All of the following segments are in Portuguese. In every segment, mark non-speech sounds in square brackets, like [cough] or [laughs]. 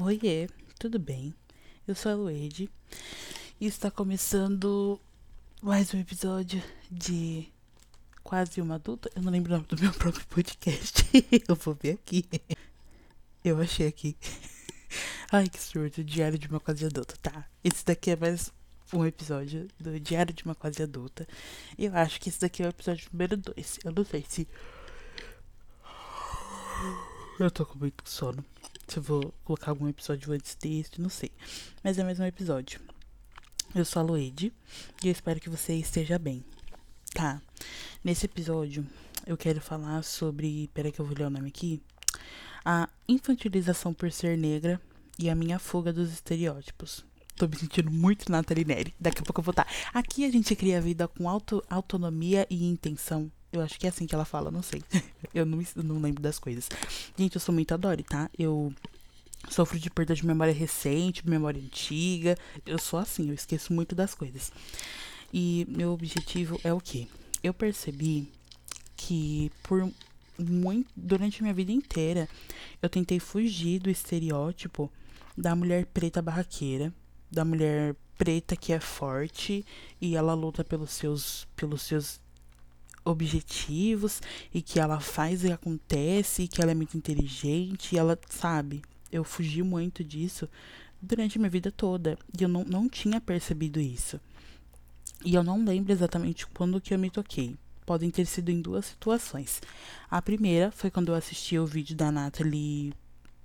Oiê, tudo bem? Eu sou a Luede e está começando mais um episódio de Quase uma Adulta. Eu não lembro o nome do meu [laughs] próprio podcast. Eu vou ver aqui. Eu achei aqui. Ai, que surto. Diário de uma Quase Adulta. Tá, esse daqui é mais um episódio do Diário de uma Quase Adulta. Eu acho que esse daqui é o episódio número 2. Eu não sei se. Eu tô com muito sono. Se eu vou colocar algum episódio antes desse, não sei. Mas é mais um episódio. Eu sou a Luide e eu espero que você esteja bem. Tá. Nesse episódio, eu quero falar sobre. Peraí que eu vou ler o nome aqui. A infantilização por ser negra e a minha fuga dos estereótipos. Tô me sentindo muito Nathalie Neri. Daqui a pouco eu vou estar. Aqui a gente cria a vida com auto, autonomia e intenção. Eu acho que é assim que ela fala, não sei. [laughs] eu não, não lembro das coisas. Gente, eu sou muito adore, tá? Eu sofro de perda de memória recente, memória antiga. Eu sou assim, eu esqueço muito das coisas. E meu objetivo é o quê? Eu percebi que por muito durante minha vida inteira eu tentei fugir do estereótipo da mulher preta barraqueira, da mulher preta que é forte e ela luta pelos seus pelos seus objetivos e que ela faz e acontece, e que ela é muito inteligente, e ela sabe. Eu fugi muito disso durante minha vida toda e eu não, não tinha percebido isso. E eu não lembro exatamente quando que eu me toquei. Podem ter sido em duas situações. A primeira foi quando eu assisti o vídeo da Natalie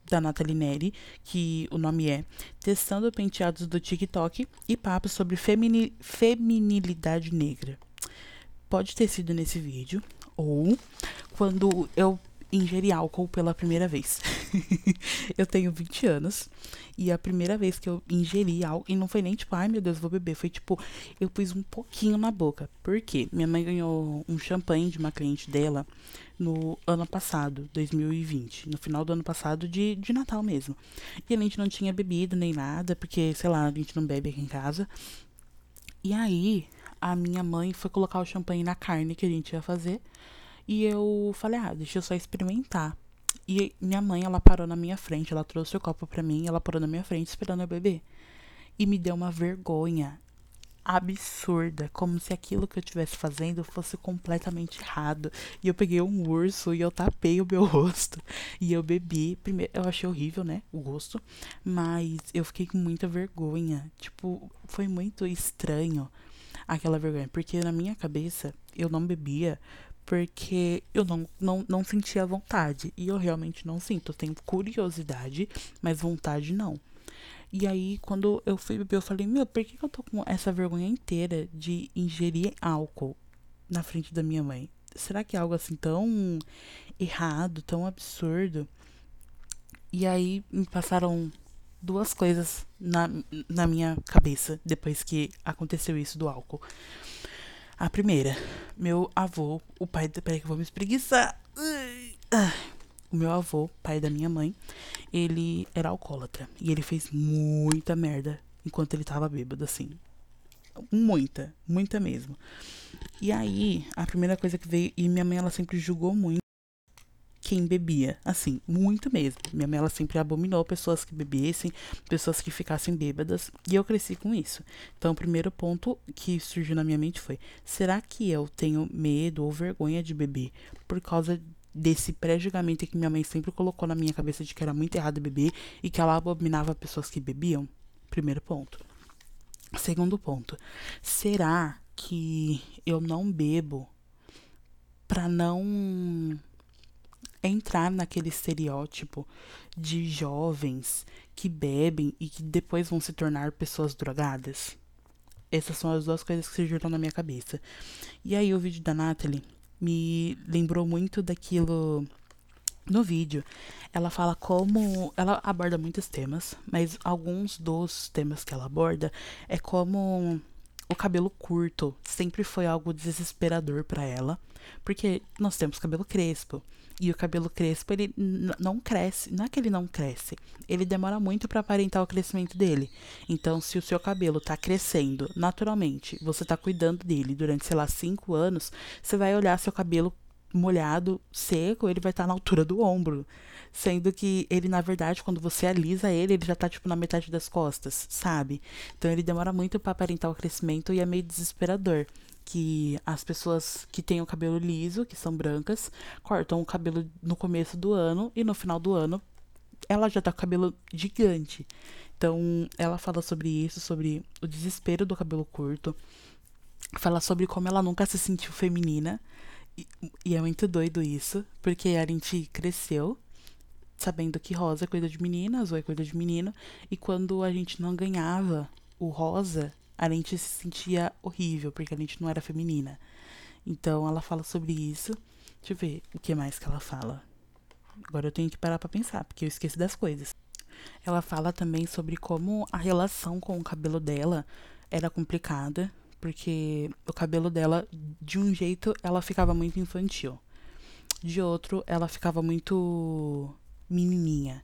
da Nathalie Neri, que o nome é Testando Penteados do TikTok e Papos sobre femini, Feminilidade Negra pode ter sido nesse vídeo ou quando eu ingeri álcool pela primeira vez. [laughs] eu tenho 20 anos e a primeira vez que eu ingeri álcool, e não foi nem tipo, ai meu Deus, vou beber, foi tipo, eu pus um pouquinho na boca. Por quê? Minha mãe ganhou um champanhe de uma cliente dela no ano passado, 2020, no final do ano passado, de, de Natal mesmo. E a gente não tinha bebido nem nada, porque, sei lá, a gente não bebe aqui em casa. E aí, a minha mãe foi colocar o champanhe na carne que a gente ia fazer. E eu falei, ah, deixa eu só experimentar. E minha mãe, ela parou na minha frente, ela trouxe o copo pra mim, ela parou na minha frente esperando eu beber. E me deu uma vergonha absurda, como se aquilo que eu estivesse fazendo fosse completamente errado. E eu peguei um urso e eu tapei o meu [laughs] rosto. E eu bebi. Primeiro, eu achei horrível, né? O gosto. Mas eu fiquei com muita vergonha. Tipo, foi muito estranho aquela vergonha. Porque na minha cabeça eu não bebia porque eu não, não, não sentia vontade. E eu realmente não sinto. Eu tenho curiosidade, mas vontade não. E aí, quando eu fui beber, eu falei: Meu, por que, eu tô com essa vergonha inteira de ingerir álcool na frente da minha mãe? Será que é algo assim tão errado, tão absurdo? E aí me passaram duas coisas na, na minha cabeça depois que aconteceu isso do álcool. A primeira, meu avô, o pai. Peraí que eu vou me espreguiçar. O meu avô, pai da minha mãe, ele era alcoólatra. E ele fez muita merda enquanto ele tava bêbado, assim. Muita, muita mesmo. E aí, a primeira coisa que veio. E minha mãe, ela sempre julgou muito quem bebia, assim, muito mesmo. Minha mãe ela sempre abominou pessoas que bebessem, pessoas que ficassem bêbadas, e eu cresci com isso. Então, o primeiro ponto que surgiu na minha mente foi: será que eu tenho medo ou vergonha de beber por causa desse pré-julgamento que minha mãe sempre colocou na minha cabeça de que era muito errado beber e que ela abominava pessoas que bebiam? Primeiro ponto. Segundo ponto: será que eu não bebo para não entrar naquele estereótipo de jovens que bebem e que depois vão se tornar pessoas drogadas. Essas são as duas coisas que surgiram na minha cabeça. E aí o vídeo da Natalie me lembrou muito daquilo no vídeo. Ela fala como. Ela aborda muitos temas, mas alguns dos temas que ela aborda é como o cabelo curto sempre foi algo desesperador para ela, porque nós temos cabelo crespo. E o cabelo crespo, ele não cresce. Não é que ele não cresce. Ele demora muito para aparentar o crescimento dele. Então, se o seu cabelo tá crescendo naturalmente, você tá cuidando dele durante, sei lá, cinco anos, você vai olhar seu cabelo molhado, seco, ele vai estar tá na altura do ombro. Sendo que ele, na verdade, quando você alisa ele, ele já tá, tipo, na metade das costas, sabe? Então ele demora muito para aparentar o crescimento e é meio desesperador. Que as pessoas que têm o cabelo liso, que são brancas, cortam o cabelo no começo do ano e no final do ano ela já tá com o cabelo gigante. Então, ela fala sobre isso, sobre o desespero do cabelo curto. Fala sobre como ela nunca se sentiu feminina. E, é muito doido isso, porque a gente cresceu sabendo que rosa é coisa de menina, azul é coisa de menino. E quando a gente não ganhava o rosa, a gente se sentia horrível, porque a gente não era feminina. Então, ela fala sobre isso. Deixa eu ver o que mais que ela fala. Agora eu tenho que parar pra pensar, porque eu esqueci das coisas. Ela fala também sobre como a relação com o cabelo dela era complicada, porque o cabelo dela, de um jeito, ela ficava muito infantil. De outro, ela ficava muito menininha.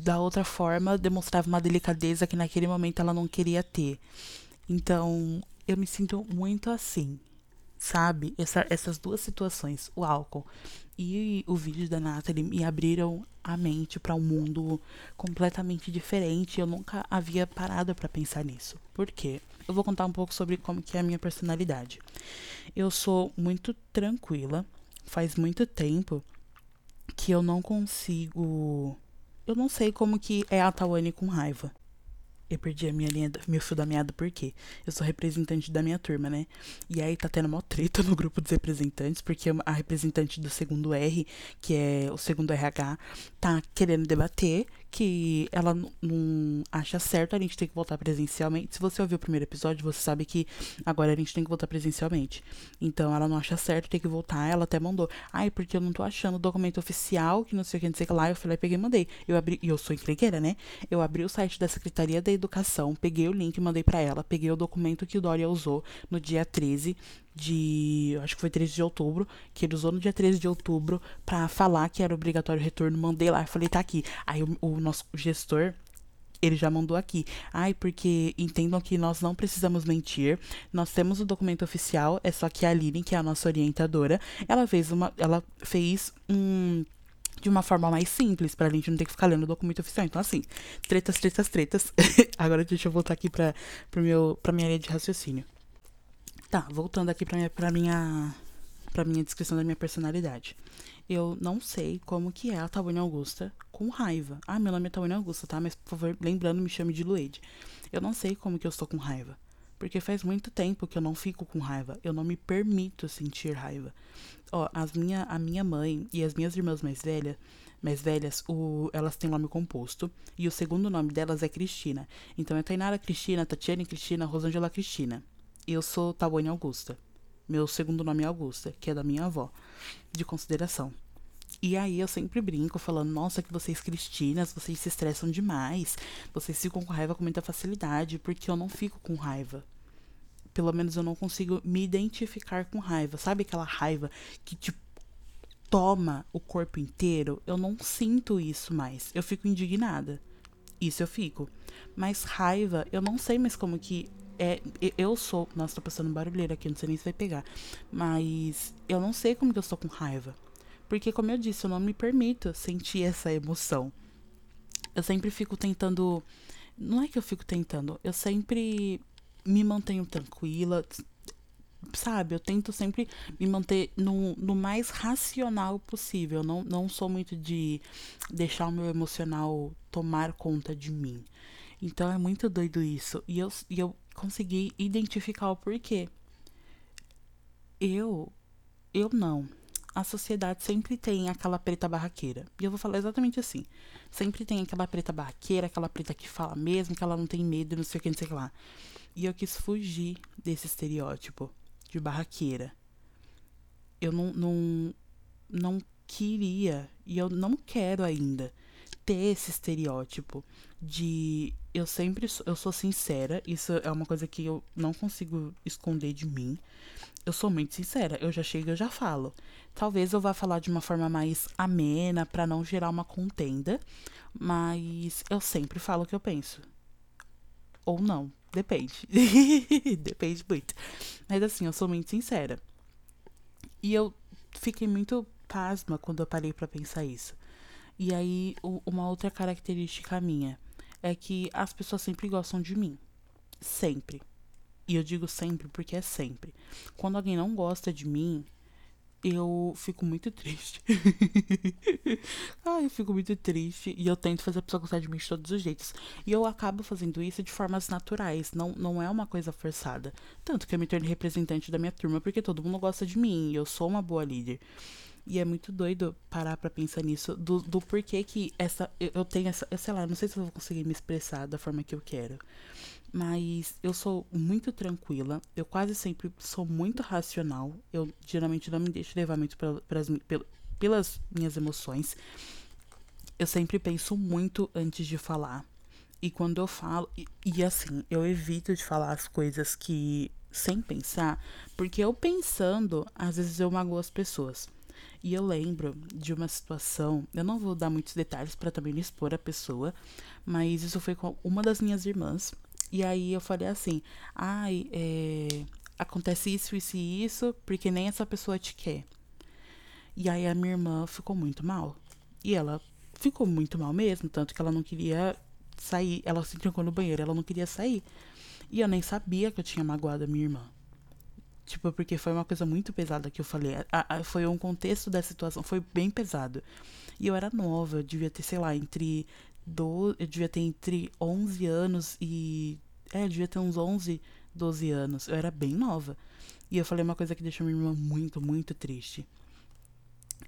Da outra forma, demonstrava uma delicadeza que naquele momento ela não queria ter. Então, eu me sinto muito assim sabe? Essa, essas duas situações, o álcool e o vídeo da Nathalie, me abriram a mente para um mundo completamente diferente. Eu nunca havia parado para pensar nisso. Por quê? Eu vou contar um pouco sobre como que é a minha personalidade. Eu sou muito tranquila. Faz muito tempo que eu não consigo. Eu não sei como que é a Tawane com raiva. Eu perdi a minha linha, meu fio da meada porque eu sou representante da minha turma, né? E aí tá tendo uma treta no grupo dos representantes, porque a representante do segundo R, que é o segundo RH, tá querendo debater que ela não acha certo a gente ter que voltar presencialmente. Se você ouviu o primeiro episódio, você sabe que agora a gente tem que voltar presencialmente. Então ela não acha certo ter que voltar, ela até mandou. Ai, porque eu não tô achando o documento oficial, que não sei o que, não sei o que lá. Eu falei, peguei e mandei. Eu abri, e eu sou entregueira, né? Eu abri o site da Secretaria da Educação, peguei o link e mandei para ela. Peguei o documento que o Dória usou no dia 13 de. Acho que foi 13 de outubro, que ele usou no dia 13 de outubro para falar que era obrigatório o retorno. Mandei lá, falei, tá aqui. Aí o, o nosso gestor, ele já mandou aqui. Ai, porque entendam que nós não precisamos mentir. Nós temos o documento oficial, é só que a Aline, que é a nossa orientadora, ela fez uma. Ela fez um de uma forma mais simples, pra gente não ter que ficar lendo o documento oficial. Então, assim, tretas, tretas, tretas. [laughs] Agora deixa eu voltar aqui pra, pro meu, pra minha linha de raciocínio. Tá, voltando aqui pra minha, pra minha, pra minha descrição da minha personalidade. Eu não sei como que é a Tawane Augusta com raiva. Ah, meu nome é Tawane Augusta, tá? Mas, por favor, lembrando, me chame de Luede. Eu não sei como que eu estou com raiva. Porque faz muito tempo que eu não fico com raiva. Eu não me permito sentir raiva. Ó, as minha, a minha mãe e as minhas irmãs mais velhas, mais velhas, o, elas têm nome composto. E o segundo nome delas é Cristina. Então é Tainara Cristina, Tatiane Cristina, Rosângela Cristina. Eu sou Tawane Augusta. Meu segundo nome é Augusta, que é da minha avó, de consideração. E aí eu sempre brinco falando, nossa, que vocês cristinas, vocês se estressam demais. Vocês ficam com raiva com muita facilidade, porque eu não fico com raiva. Pelo menos eu não consigo me identificar com raiva. Sabe aquela raiva que te toma o corpo inteiro? Eu não sinto isso mais. Eu fico indignada. Isso eu fico. Mas raiva, eu não sei mais como que é, eu sou. Nossa, tô passando barulheiro aqui, não sei nem se vai pegar. Mas eu não sei como que eu estou com raiva. Porque, como eu disse, eu não me permito sentir essa emoção. Eu sempre fico tentando. Não é que eu fico tentando, eu sempre me mantenho tranquila. Sabe, eu tento sempre me manter no, no mais racional possível. Eu não, não sou muito de deixar o meu emocional tomar conta de mim. Então é muito doido isso. E eu, e eu consegui identificar o porquê. Eu, eu não. A sociedade sempre tem aquela preta barraqueira. E eu vou falar exatamente assim. Sempre tem aquela preta barraqueira, aquela preta que fala mesmo, que ela não tem medo, não sei o que, não sei o que lá. E eu quis fugir desse estereótipo de barraqueira. Eu não, não, não queria, e eu não quero ainda, ter esse estereótipo de eu sempre eu sou sincera, isso é uma coisa que eu não consigo esconder de mim. Eu sou muito sincera, eu já chego, eu já falo. Talvez eu vá falar de uma forma mais amena para não gerar uma contenda, mas eu sempre falo o que eu penso. Ou não, depende. [laughs] depende muito. Mas assim, eu sou muito sincera. E eu fiquei muito pasma quando eu parei para pensar isso. E aí, uma outra característica minha é que as pessoas sempre gostam de mim. Sempre. E eu digo sempre porque é sempre. Quando alguém não gosta de mim, eu fico muito triste. [laughs] Ai, eu fico muito triste. E eu tento fazer a pessoa gostar de mim de todos os jeitos. E eu acabo fazendo isso de formas naturais. Não, não é uma coisa forçada. Tanto que eu me tornei representante da minha turma porque todo mundo gosta de mim. E eu sou uma boa líder. E é muito doido parar pra pensar nisso. Do, do porquê que essa. Eu tenho essa. Eu sei lá, não sei se eu vou conseguir me expressar da forma que eu quero. Mas eu sou muito tranquila. Eu quase sempre sou muito racional. Eu geralmente não me deixo levar muito pelas, pelas minhas emoções. Eu sempre penso muito antes de falar. E quando eu falo. E, e assim, eu evito de falar as coisas que. sem pensar. Porque eu pensando, às vezes eu magoo as pessoas. E eu lembro de uma situação, eu não vou dar muitos detalhes para também não expor a pessoa, mas isso foi com uma das minhas irmãs. E aí eu falei assim: ai, é, acontece isso, isso e isso, porque nem essa pessoa te quer. E aí a minha irmã ficou muito mal. E ela ficou muito mal mesmo, tanto que ela não queria sair. Ela se trancou no banheiro, ela não queria sair. E eu nem sabia que eu tinha magoado a minha irmã. Tipo, porque foi uma coisa muito pesada que eu falei. A, a, foi um contexto da situação, foi bem pesado. E eu era nova, eu devia ter, sei lá, entre. Do, eu devia ter entre 11 anos e. É, eu devia ter uns 11, 12 anos. Eu era bem nova. E eu falei uma coisa que deixou minha irmã muito, muito triste.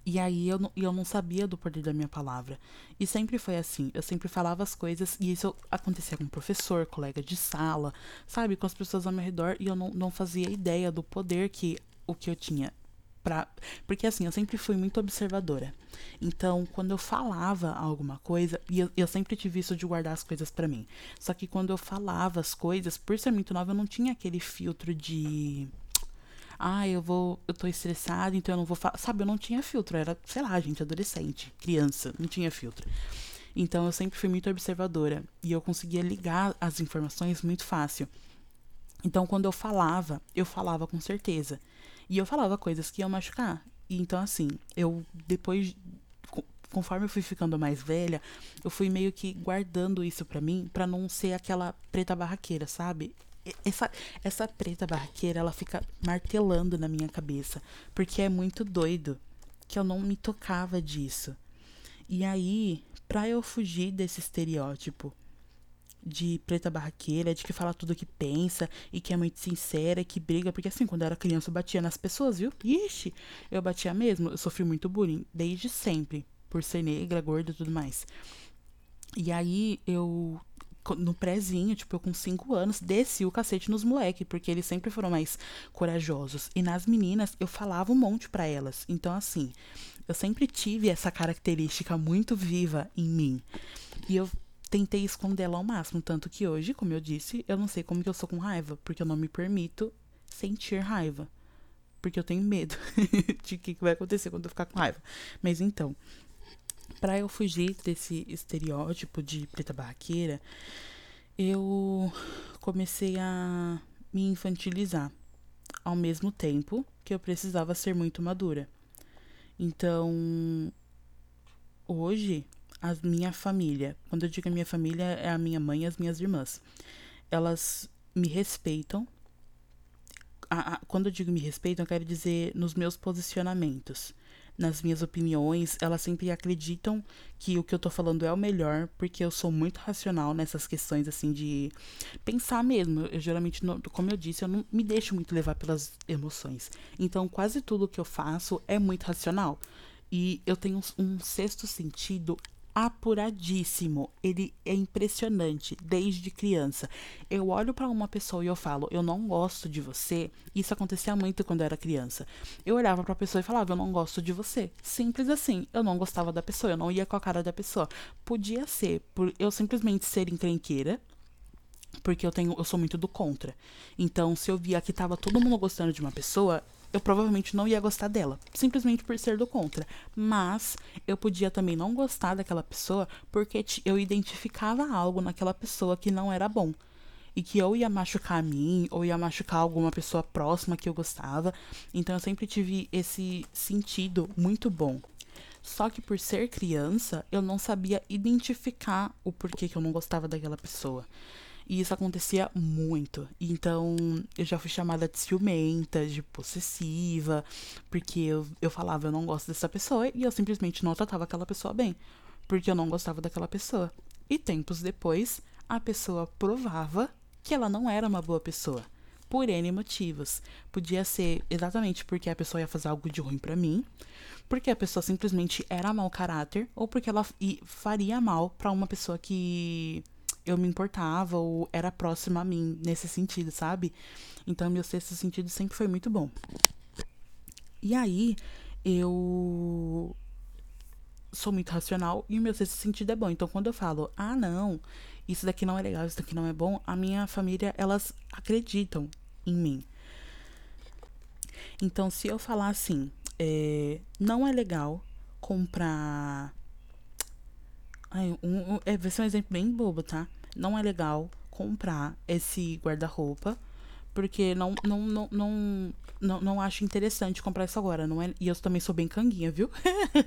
E aí eu não, eu não sabia do poder da minha palavra. E sempre foi assim. Eu sempre falava as coisas e isso acontecia com professor, colega de sala, sabe? Com as pessoas ao meu redor e eu não, não fazia ideia do poder que o que eu tinha. Pra, porque assim, eu sempre fui muito observadora. Então, quando eu falava alguma coisa, e eu, eu sempre tive isso de guardar as coisas para mim. Só que quando eu falava as coisas, por ser muito nova, eu não tinha aquele filtro de ah, eu vou, eu tô estressada, então eu não vou falar. Sabe, eu não tinha filtro, era, sei lá, gente, adolescente, criança, não tinha filtro. Então eu sempre fui muito observadora e eu conseguia ligar as informações muito fácil. Então quando eu falava, eu falava com certeza. E eu falava coisas que iam machucar. E então assim, eu depois conforme eu fui ficando mais velha, eu fui meio que guardando isso para mim, para não ser aquela preta barraqueira, sabe? Essa, essa preta barraqueira, ela fica martelando na minha cabeça. Porque é muito doido que eu não me tocava disso. E aí, pra eu fugir desse estereótipo de preta barraqueira, de que fala tudo que pensa e que é muito sincera, que briga, porque assim, quando eu era criança eu batia nas pessoas, viu? Ixi, eu batia mesmo, eu sofri muito bullying desde sempre, por ser negra, gorda e tudo mais. E aí eu no prézinho, tipo, eu com 5 anos, desci o cacete nos moleques, porque eles sempre foram mais corajosos. E nas meninas, eu falava um monte para elas. Então, assim, eu sempre tive essa característica muito viva em mim. E eu tentei esconder ela ao máximo. Tanto que hoje, como eu disse, eu não sei como que eu sou com raiva, porque eu não me permito sentir raiva. Porque eu tenho medo [laughs] de que vai acontecer quando eu ficar com raiva. Mas então, para eu fugir desse estereótipo de preta barraqueira, eu comecei a me infantilizar ao mesmo tempo que eu precisava ser muito madura. Então, hoje, a minha família, quando eu digo a minha família, é a minha mãe e as minhas irmãs. Elas me respeitam. Quando eu digo me respeitam, eu quero dizer nos meus posicionamentos nas minhas opiniões, elas sempre acreditam que o que eu tô falando é o melhor, porque eu sou muito racional nessas questões, assim, de pensar mesmo. Eu, geralmente, não, como eu disse, eu não me deixo muito levar pelas emoções. Então, quase tudo que eu faço é muito racional. E eu tenho um sexto sentido apuradíssimo. Ele é impressionante desde criança. Eu olho para uma pessoa e eu falo, eu não gosto de você. Isso acontecia muito quando eu era criança. Eu olhava para a pessoa e falava, eu não gosto de você. Simples assim. Eu não gostava da pessoa, eu não ia com a cara da pessoa. Podia ser por eu simplesmente ser encrenqueira, porque eu tenho, eu sou muito do contra. Então, se eu via que tava todo mundo gostando de uma pessoa, eu provavelmente não ia gostar dela, simplesmente por ser do contra. Mas eu podia também não gostar daquela pessoa porque eu identificava algo naquela pessoa que não era bom. e que ou ia machucar a mim ou ia machucar alguma pessoa próxima que eu gostava. Então eu sempre tive esse sentido muito bom. Só que por ser criança, eu não sabia identificar o porquê que eu não gostava daquela pessoa. E isso acontecia muito. Então, eu já fui chamada de ciumenta, de possessiva, porque eu, eu falava, eu não gosto dessa pessoa, e eu simplesmente não tratava aquela pessoa bem, porque eu não gostava daquela pessoa. E tempos depois, a pessoa provava que ela não era uma boa pessoa. Por N motivos. Podia ser exatamente porque a pessoa ia fazer algo de ruim para mim, porque a pessoa simplesmente era mau caráter, ou porque ela faria mal para uma pessoa que eu me importava ou era próxima a mim nesse sentido, sabe? Então, meu sexto sentido sempre foi muito bom. E aí, eu sou muito racional e o meu sexto sentido é bom. Então, quando eu falo, ah, não, isso daqui não é legal, isso daqui não é bom, a minha família, elas acreditam em mim. Então, se eu falar assim, é, não é legal comprar Ai, um, um, é, vai ser um exemplo bem bobo, tá? Não é legal comprar esse guarda-roupa, porque não, não, não, não, não, não acho interessante comprar isso agora. Não é, e eu também sou bem canguinha, viu?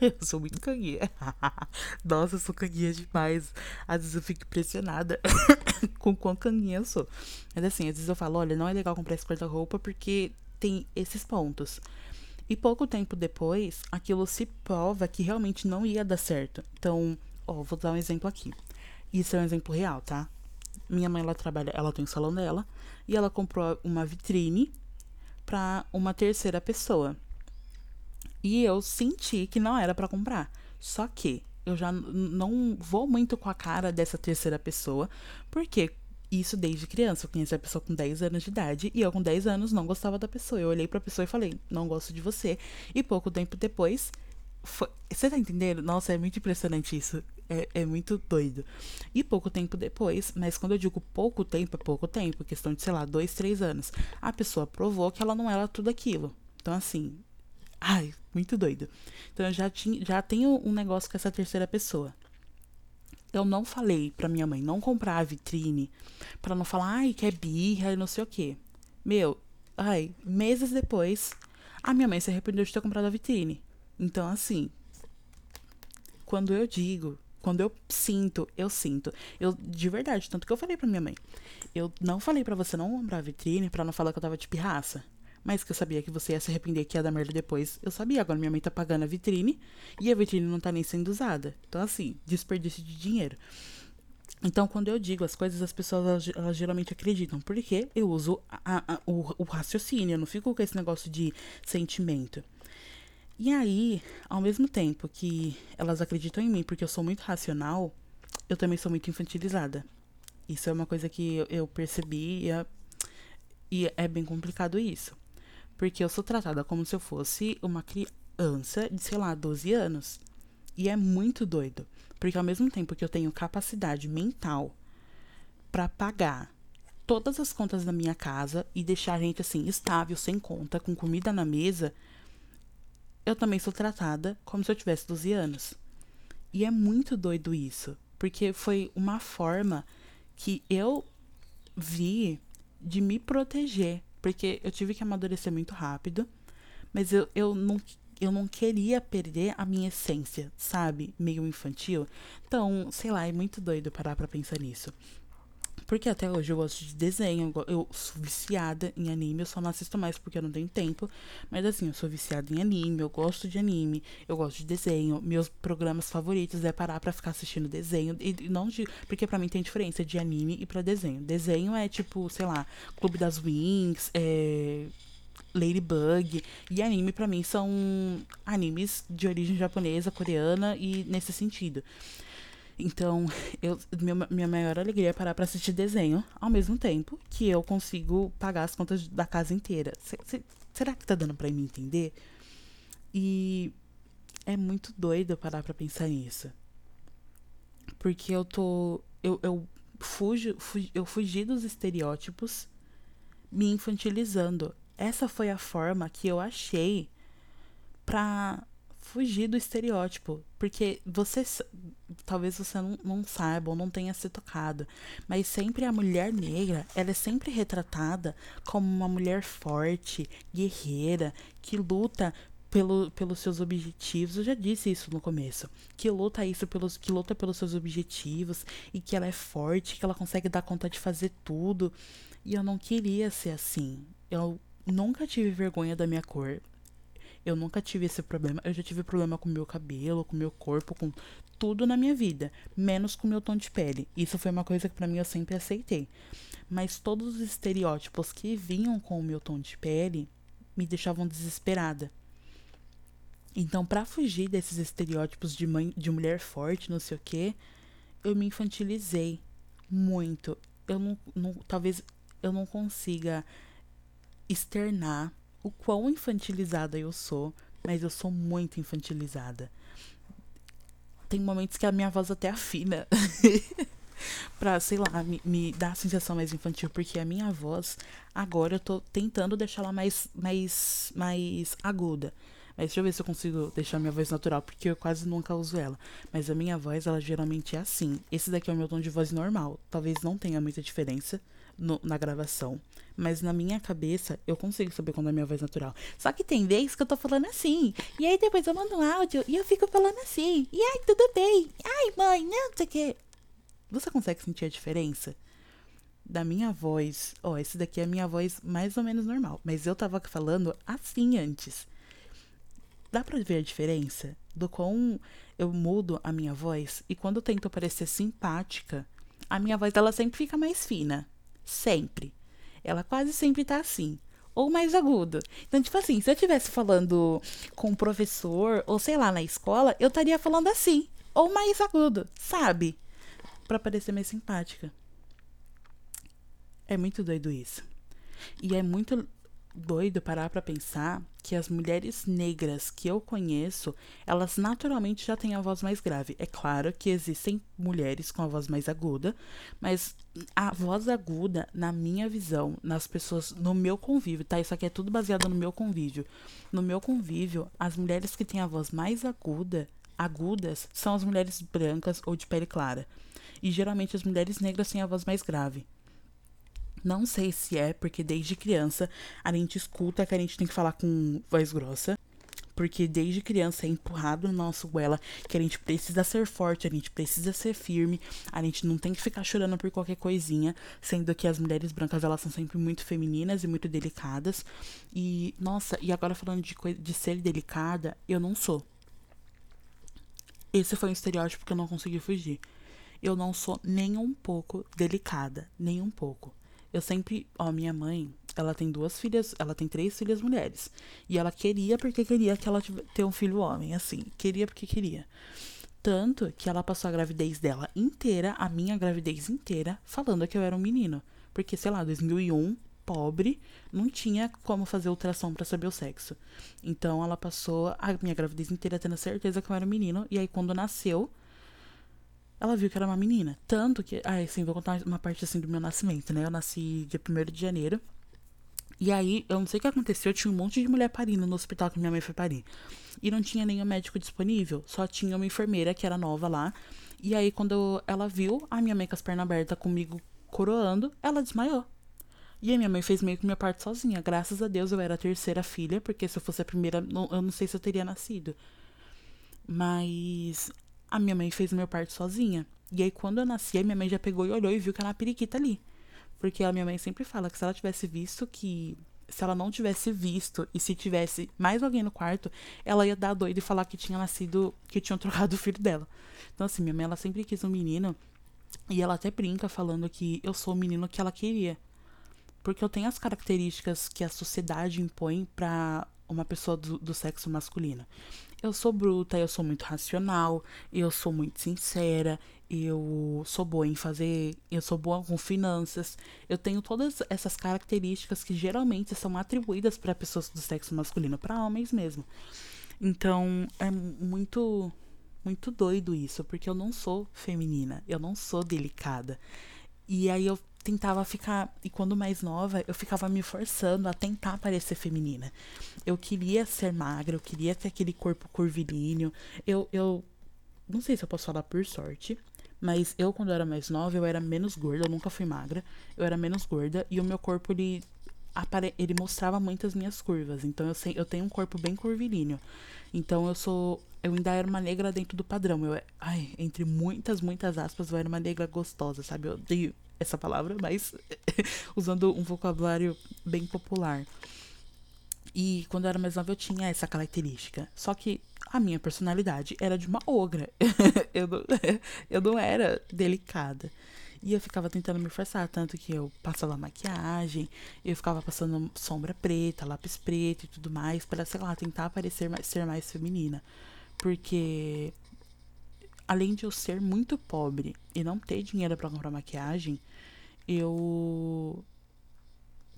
eu [laughs] sou muito canguinha. [laughs] Nossa, eu sou canguinha demais. Às vezes eu fico impressionada [coughs] com quão canguinha eu sou. Mas assim, às vezes eu falo, olha, não é legal comprar esse guarda-roupa porque tem esses pontos. E pouco tempo depois, aquilo se prova que realmente não ia dar certo. Então, Ó, vou dar um exemplo aqui. Isso é um exemplo real, tá? Minha mãe, ela trabalha, ela tem o salão dela e ela comprou uma vitrine para uma terceira pessoa. E eu senti que não era para comprar. Só que eu já não vou muito com a cara dessa terceira pessoa, porque isso desde criança. Eu conheci a pessoa com 10 anos de idade e eu, com 10 anos, não gostava da pessoa. Eu olhei pra pessoa e falei: Não gosto de você. E pouco tempo depois, foi... você tá entendendo? Nossa, é muito impressionante isso. É, é muito doido. E pouco tempo depois, mas quando eu digo pouco tempo, é pouco tempo, questão de, sei lá, dois, três anos, a pessoa provou que ela não era tudo aquilo. Então, assim, ai, muito doido. Então, eu já, tinha, já tenho um negócio com essa terceira pessoa. Eu não falei pra minha mãe não comprar a vitrine, para não falar, ai, que é birra e não sei o quê. Meu, ai, meses depois, a minha mãe se arrependeu de ter comprado a vitrine. Então, assim, quando eu digo quando eu sinto, eu sinto. Eu, de verdade, tanto que eu falei pra minha mãe. Eu não falei para você não comprar a vitrine pra não falar que eu tava de pirraça. Mas que eu sabia que você ia se arrepender que ia dar merda depois. Eu sabia, agora minha mãe tá pagando a vitrine e a vitrine não tá nem sendo usada. Então, assim, desperdício de dinheiro. Então, quando eu digo as coisas, as pessoas elas, elas geralmente acreditam. Porque eu uso a, a, o, o raciocínio, eu não fico com esse negócio de sentimento. E aí, ao mesmo tempo que elas acreditam em mim porque eu sou muito racional, eu também sou muito infantilizada. Isso é uma coisa que eu percebi e é, e é bem complicado isso. Porque eu sou tratada como se eu fosse uma criança de, sei lá, 12 anos. E é muito doido. Porque ao mesmo tempo que eu tenho capacidade mental para pagar todas as contas da minha casa e deixar a gente assim estável, sem conta, com comida na mesa, eu também sou tratada como se eu tivesse 12 anos. E é muito doido isso, porque foi uma forma que eu vi de me proteger, porque eu tive que amadurecer muito rápido, mas eu, eu, não, eu não queria perder a minha essência, sabe? Meio infantil. Então, sei lá, é muito doido parar pra pensar nisso. Porque até hoje eu gosto de desenho, eu sou viciada em anime, eu só não assisto mais porque eu não tenho tempo. Mas assim, eu sou viciada em anime, eu gosto de anime, eu gosto de desenho. Meus programas favoritos é parar pra ficar assistindo desenho. E não de. Porque pra mim tem diferença de anime e pra desenho. Desenho é tipo, sei lá, Clube das Wings, é. Ladybug e anime para mim são animes de origem japonesa, coreana e nesse sentido. Então, [laughs] eu, minha, minha maior alegria é parar pra assistir desenho ao mesmo tempo que eu consigo pagar as contas da casa inteira. C será que tá dando pra me entender? E é muito doido parar pra pensar nisso. Porque eu tô. Eu, eu fujo, fugi, eu fugi dos estereótipos me infantilizando. Essa foi a forma que eu achei pra fugir do estereótipo. Porque você. Talvez você não, não saiba ou não tenha se tocado. Mas sempre a mulher negra, ela é sempre retratada como uma mulher forte, guerreira, que luta pelo, pelos seus objetivos. Eu já disse isso no começo. Que luta isso pelos, que luta pelos seus objetivos e que ela é forte, que ela consegue dar conta de fazer tudo. E eu não queria ser assim. Eu nunca tive vergonha da minha cor. Eu nunca tive esse problema. Eu já tive problema com meu cabelo, com meu corpo, com tudo na minha vida, menos com meu tom de pele. Isso foi uma coisa que para mim eu sempre aceitei. Mas todos os estereótipos que vinham com o meu tom de pele me deixavam desesperada. Então, para fugir desses estereótipos de mãe, de mulher forte, não sei o quê, eu me infantilizei muito. Eu não, não talvez eu não consiga externar o quão infantilizada eu sou, mas eu sou muito infantilizada. Tem momentos que a minha voz até afina. [laughs] pra, sei lá, me, me dar a sensação mais infantil, porque a minha voz, agora eu tô tentando deixar ela mais, mais, mais aguda. Mas deixa eu ver se eu consigo deixar minha voz natural, porque eu quase nunca uso ela. Mas a minha voz, ela geralmente é assim. Esse daqui é o meu tom de voz normal. Talvez não tenha muita diferença no, na gravação. Mas na minha cabeça, eu consigo saber quando é minha voz natural. Só que tem vezes que eu tô falando assim. E aí depois eu mando um áudio e eu fico falando assim. E ai, tudo bem. Ai, mãe, não sei o que. Você consegue sentir a diferença? Da minha voz. Ó, oh, esse daqui é a minha voz mais ou menos normal. Mas eu tava falando assim antes. Dá pra ver a diferença? Do quão eu mudo a minha voz e quando eu tento parecer simpática, a minha voz ela sempre fica mais fina. Sempre. Ela quase sempre tá assim. Ou mais agudo. Então, tipo assim, se eu estivesse falando com um professor, ou sei lá, na escola, eu estaria falando assim. Ou mais agudo, sabe? Pra parecer mais simpática. É muito doido isso. E é muito doido parar para pensar que as mulheres negras que eu conheço, elas naturalmente já têm a voz mais grave. É claro que existem mulheres com a voz mais aguda, mas a voz aguda, na minha visão, nas pessoas, no meu convívio, tá? Isso aqui é tudo baseado no meu convívio. No meu convívio, as mulheres que têm a voz mais aguda, agudas, são as mulheres brancas ou de pele clara. E geralmente as mulheres negras têm a voz mais grave. Não sei se é, porque desde criança a gente escuta que a gente tem que falar com voz grossa. Porque desde criança é empurrado no nosso goela que a gente precisa ser forte, a gente precisa ser firme, a gente não tem que ficar chorando por qualquer coisinha, sendo que as mulheres brancas elas são sempre muito femininas e muito delicadas. E, nossa, e agora falando de, de ser delicada, eu não sou. Esse foi um estereótipo que eu não consegui fugir. Eu não sou nem um pouco delicada, nem um pouco. Eu sempre, ó, minha mãe, ela tem duas filhas, ela tem três filhas mulheres. E ela queria porque queria que ela ter um filho homem, assim. Queria porque queria. Tanto que ela passou a gravidez dela inteira, a minha gravidez inteira, falando que eu era um menino. Porque, sei lá, 2001, pobre, não tinha como fazer ultrassom para saber o sexo. Então ela passou a minha gravidez inteira tendo certeza que eu era um menino. E aí, quando nasceu, ela viu que era uma menina. Tanto que. Ah, assim, vou contar uma parte assim do meu nascimento, né? Eu nasci dia 1 de janeiro. E aí, eu não sei o que aconteceu, tinha um monte de mulher parindo no hospital que minha mãe foi parir. E não tinha nenhum médico disponível, só tinha uma enfermeira que era nova lá. E aí, quando ela viu a minha mãe com as pernas abertas comigo coroando, ela desmaiou. E a minha mãe fez meio que minha parte sozinha. Graças a Deus eu era a terceira filha, porque se eu fosse a primeira, eu não sei se eu teria nascido. Mas a minha mãe fez o meu parto sozinha. E aí, quando eu nasci, a minha mãe já pegou e olhou e viu que era uma periquita ali. Porque a minha mãe sempre fala que se ela tivesse visto que. Se ela não tivesse visto e se tivesse mais alguém no quarto, ela ia dar doida e falar que tinha nascido. que tinham trocado o filho dela. Então, assim, minha mãe, ela sempre quis um menino. E ela até brinca falando que eu sou o menino que ela queria. Porque eu tenho as características que a sociedade impõe para uma pessoa do, do sexo masculino. Eu sou bruta, eu sou muito racional, eu sou muito sincera, eu sou boa em fazer, eu sou boa com finanças. Eu tenho todas essas características que geralmente são atribuídas para pessoas do sexo masculino, para homens mesmo. Então, é muito muito doido isso, porque eu não sou feminina, eu não sou delicada. E aí eu tentava ficar. E quando mais nova, eu ficava me forçando a tentar parecer feminina. Eu queria ser magra, eu queria ter aquele corpo curvilíneo. Eu, eu não sei se eu posso falar por sorte, mas eu, quando eu era mais nova, eu era menos gorda, eu nunca fui magra. Eu era menos gorda e o meu corpo, ele, apare... ele mostrava muitas minhas curvas. Então eu, sei, eu tenho um corpo bem curvilíneo. Então eu sou. Eu ainda era uma negra dentro do padrão. Eu, ai, entre muitas, muitas aspas, eu era uma negra gostosa, sabe? Eu odeio essa palavra, mas [laughs] usando um vocabulário bem popular. E quando eu era mais nova eu tinha essa característica. Só que a minha personalidade era de uma ogra. [laughs] eu, não, [laughs] eu não era delicada. E eu ficava tentando me forçar, tanto que eu passava maquiagem, eu ficava passando sombra preta, lápis preto e tudo mais, para sei lá, tentar parecer mais, ser mais feminina. Porque além de eu ser muito pobre e não ter dinheiro para comprar maquiagem, eu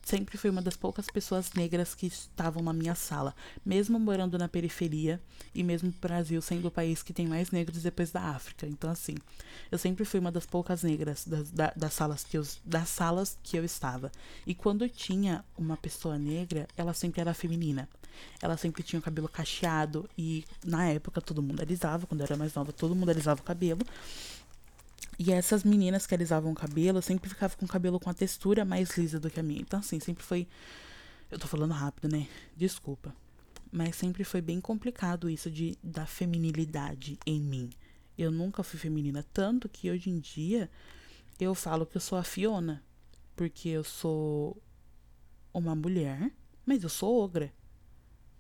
sempre fui uma das poucas pessoas negras que estavam na minha sala, mesmo morando na periferia e mesmo o Brasil sendo o país que tem mais negros depois da África. Então, assim, eu sempre fui uma das poucas negras das, das, das salas, que eu, das salas que eu estava. E quando tinha uma pessoa negra, ela sempre era feminina. Ela sempre tinha o cabelo cacheado e na época todo mundo alisava, quando eu era mais nova, todo mundo alisava o cabelo. E essas meninas que alisavam o cabelo sempre ficavam com o cabelo com a textura mais lisa do que a minha. Então, assim, sempre foi. Eu tô falando rápido, né? Desculpa. Mas sempre foi bem complicado isso de da feminilidade em mim. Eu nunca fui feminina, tanto que hoje em dia eu falo que eu sou a Fiona. Porque eu sou uma mulher, mas eu sou ogra.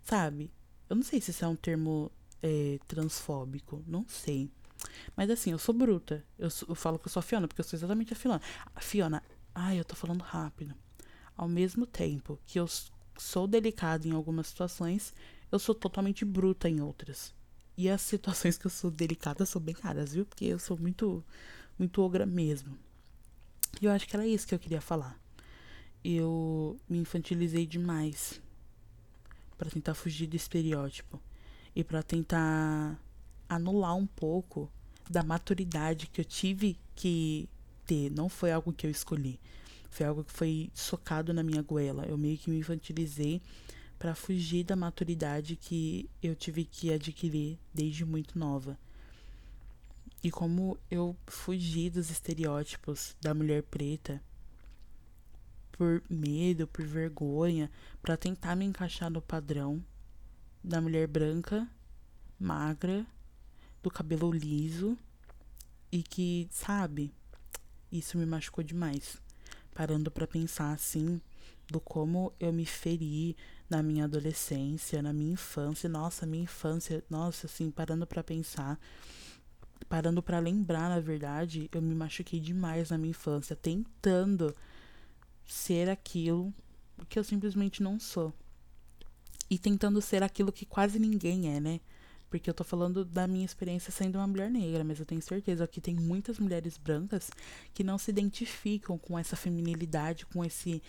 Sabe? Eu não sei se isso é um termo é, transfóbico, não sei. Mas assim, eu sou bruta. Eu, eu, falo que eu sou a Fiona, porque eu sou exatamente a Fiona. A Fiona, ai, eu tô falando rápido. Ao mesmo tempo que eu sou delicada em algumas situações, eu sou totalmente bruta em outras. E as [laughs] situações que eu sou delicada são bem raras, viu? Porque eu sou muito, muito ogra mesmo. E eu acho que era isso que eu queria falar. Eu me infantilizei demais para tentar fugir do estereótipo e para tentar anular um pouco da maturidade que eu tive que ter. Não foi algo que eu escolhi. Foi algo que foi socado na minha goela. Eu meio que me infantilizei para fugir da maturidade que eu tive que adquirir desde muito nova. E como eu fugi dos estereótipos da mulher preta por medo, por vergonha, para tentar me encaixar no padrão da mulher branca, magra, do cabelo liso e que, sabe, isso me machucou demais. Parando para pensar assim, do como eu me feri na minha adolescência, na minha infância, nossa, minha infância, nossa, assim, parando para pensar, parando para lembrar, na verdade, eu me machuquei demais na minha infância, tentando ser aquilo que eu simplesmente não sou. E tentando ser aquilo que quase ninguém é, né? Porque eu tô falando da minha experiência sendo uma mulher negra, mas eu tenho certeza que tem muitas mulheres brancas que não se identificam com essa feminilidade, com esse.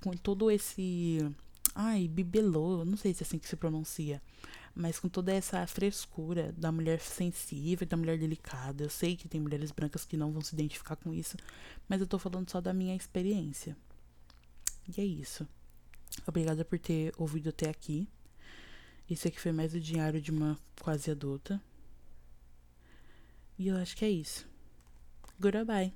com todo esse. Ai, bibelô, não sei se é assim que se pronuncia. Mas com toda essa frescura da mulher sensível, da mulher delicada. Eu sei que tem mulheres brancas que não vão se identificar com isso, mas eu tô falando só da minha experiência. E é isso. Obrigada por ter ouvido até aqui. Esse aqui foi mais o diário de uma quase adulta. E eu acho que é isso. Goodbye.